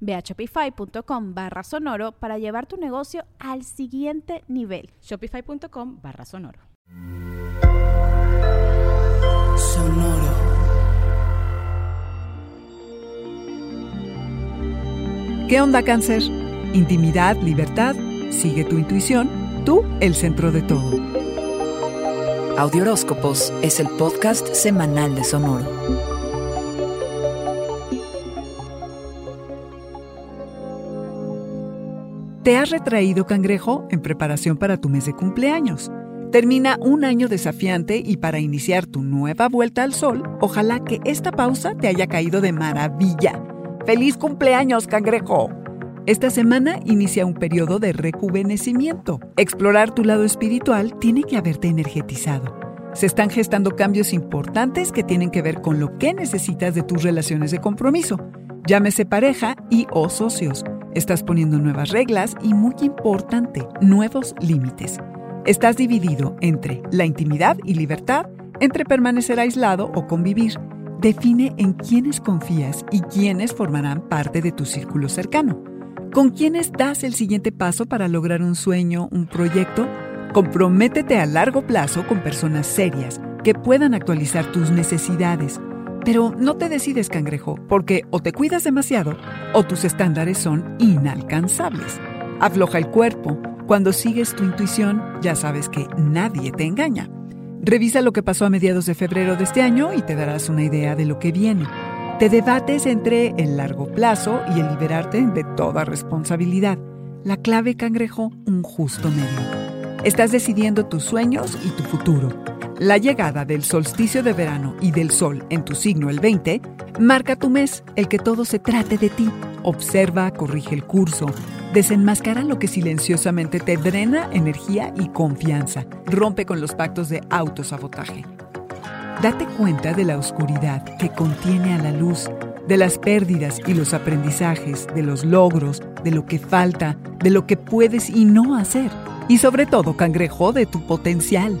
Ve a shopify.com barra sonoro para llevar tu negocio al siguiente nivel. Shopify.com barra sonoro. Sonoro. ¿Qué onda cáncer? Intimidad, libertad, sigue tu intuición, tú el centro de todo. Audioróscopos es el podcast semanal de Sonoro. Te has retraído, cangrejo, en preparación para tu mes de cumpleaños. Termina un año desafiante y para iniciar tu nueva vuelta al sol, ojalá que esta pausa te haya caído de maravilla. ¡Feliz cumpleaños, cangrejo! Esta semana inicia un periodo de rejuvenecimiento. Explorar tu lado espiritual tiene que haberte energetizado. Se están gestando cambios importantes que tienen que ver con lo que necesitas de tus relaciones de compromiso, llámese pareja y o socios Estás poniendo nuevas reglas y, muy importante, nuevos límites. Estás dividido entre la intimidad y libertad, entre permanecer aislado o convivir. Define en quiénes confías y quiénes formarán parte de tu círculo cercano. ¿Con quiénes das el siguiente paso para lograr un sueño, un proyecto? Comprométete a largo plazo con personas serias que puedan actualizar tus necesidades, pero no te decides, cangrejo, porque o te cuidas demasiado o tus estándares son inalcanzables. Afloja el cuerpo. Cuando sigues tu intuición, ya sabes que nadie te engaña. Revisa lo que pasó a mediados de febrero de este año y te darás una idea de lo que viene. Te debates entre el largo plazo y el liberarte de toda responsabilidad. La clave, cangrejo, un justo medio. Estás decidiendo tus sueños y tu futuro. La llegada del solsticio de verano y del sol en tu signo el 20 marca tu mes, el que todo se trate de ti. Observa, corrige el curso, desenmascara lo que silenciosamente te drena energía y confianza. Rompe con los pactos de autosabotaje. Date cuenta de la oscuridad que contiene a la luz, de las pérdidas y los aprendizajes, de los logros, de lo que falta, de lo que puedes y no hacer. Y sobre todo, cangrejo, de tu potencial.